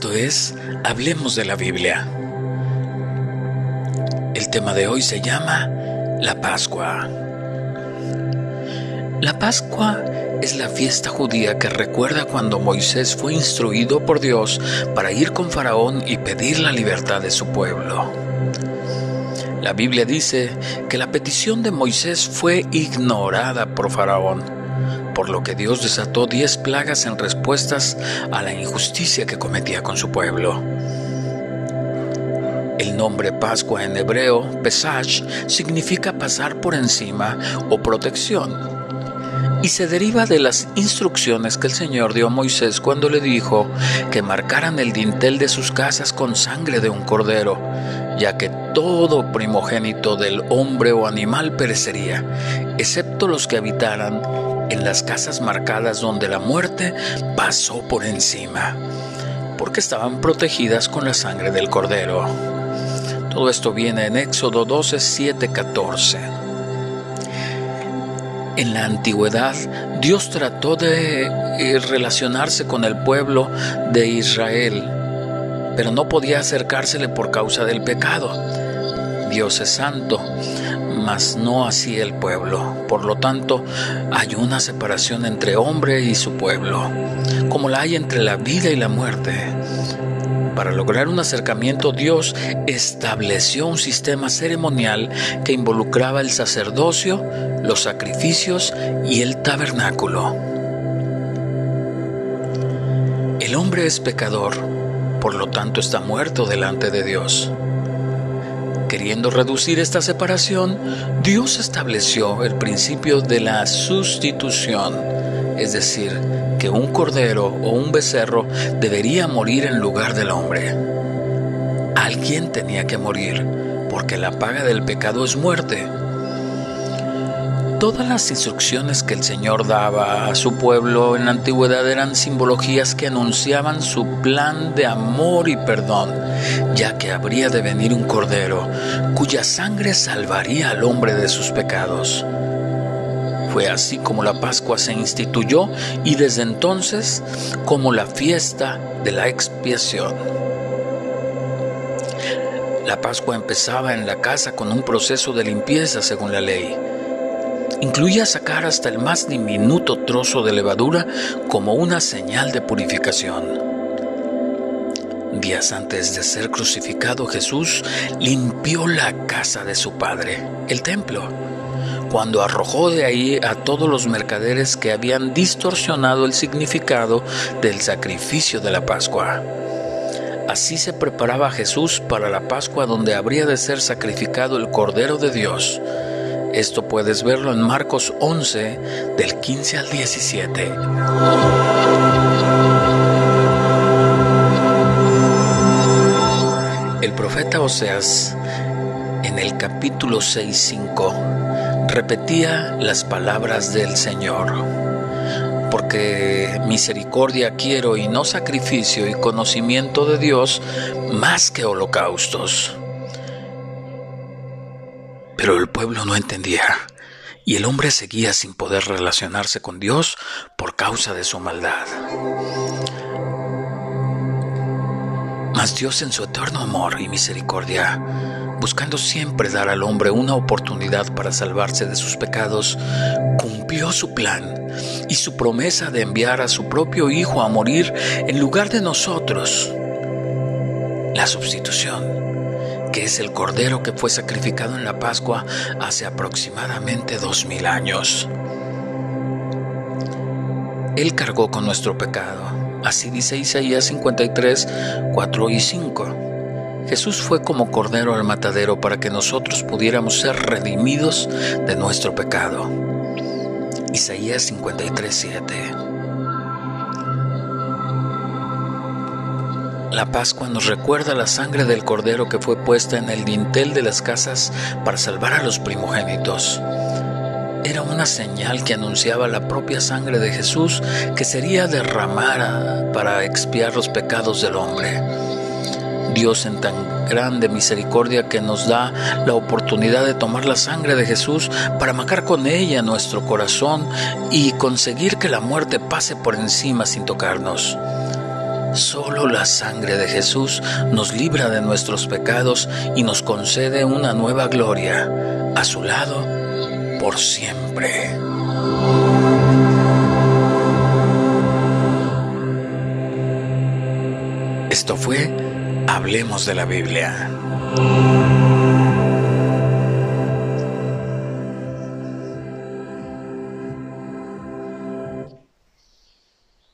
Esto es Hablemos de la Biblia. El tema de hoy se llama la Pascua. La Pascua es la fiesta judía que recuerda cuando Moisés fue instruido por Dios para ir con Faraón y pedir la libertad de su pueblo. La Biblia dice que la petición de Moisés fue ignorada por Faraón, por lo que Dios desató diez plagas en respuestas a la injusticia que cometía con su pueblo. El nombre Pascua en hebreo, Pesach, significa pasar por encima o protección y se deriva de las instrucciones que el Señor dio a Moisés cuando le dijo que marcaran el dintel de sus casas con sangre de un cordero, ya que todo primogénito del hombre o animal perecería, excepto los que habitaran en las casas marcadas donde la muerte pasó por encima, porque estaban protegidas con la sangre del cordero. Todo esto viene en Éxodo 12, 7, 14. En la antigüedad, Dios trató de eh, relacionarse con el pueblo de Israel, pero no podía acercársele por causa del pecado. Dios es santo, mas no así el pueblo. Por lo tanto, hay una separación entre hombre y su pueblo, como la hay entre la vida y la muerte. Para lograr un acercamiento, Dios estableció un sistema ceremonial que involucraba el sacerdocio, los sacrificios y el tabernáculo. El hombre es pecador, por lo tanto está muerto delante de Dios. Queriendo reducir esta separación, Dios estableció el principio de la sustitución, es decir, que un cordero o un becerro debería morir en lugar del hombre. Alguien tenía que morir, porque la paga del pecado es muerte. Todas las instrucciones que el Señor daba a su pueblo en la antigüedad eran simbologías que anunciaban su plan de amor y perdón, ya que habría de venir un cordero cuya sangre salvaría al hombre de sus pecados. Fue así como la Pascua se instituyó y desde entonces como la fiesta de la expiación. La Pascua empezaba en la casa con un proceso de limpieza según la ley. Incluía sacar hasta el más diminuto trozo de levadura como una señal de purificación. Días antes de ser crucificado, Jesús limpió la casa de su Padre, el templo cuando arrojó de ahí a todos los mercaderes que habían distorsionado el significado del sacrificio de la Pascua. Así se preparaba Jesús para la Pascua donde habría de ser sacrificado el Cordero de Dios. Esto puedes verlo en Marcos 11, del 15 al 17. El profeta Oseas, en el capítulo 6.5, repetía las palabras del Señor, porque misericordia quiero y no sacrificio y conocimiento de Dios más que holocaustos. Pero el pueblo no entendía y el hombre seguía sin poder relacionarse con Dios por causa de su maldad. Mas Dios en su eterno amor y misericordia buscando siempre dar al hombre una oportunidad para salvarse de sus pecados, cumplió su plan y su promesa de enviar a su propio Hijo a morir en lugar de nosotros. La sustitución, que es el cordero que fue sacrificado en la Pascua hace aproximadamente dos mil años. Él cargó con nuestro pecado. Así dice Isaías 53, 4 y 5. Jesús fue como cordero al matadero para que nosotros pudiéramos ser redimidos de nuestro pecado. Isaías 53:7 La Pascua nos recuerda la sangre del cordero que fue puesta en el dintel de las casas para salvar a los primogénitos. Era una señal que anunciaba la propia sangre de Jesús que sería derramada para expiar los pecados del hombre. Dios en tan grande misericordia que nos da la oportunidad de tomar la sangre de Jesús para marcar con ella nuestro corazón y conseguir que la muerte pase por encima sin tocarnos. Solo la sangre de Jesús nos libra de nuestros pecados y nos concede una nueva gloria a su lado por siempre. Esto fue Hablemos de la Biblia.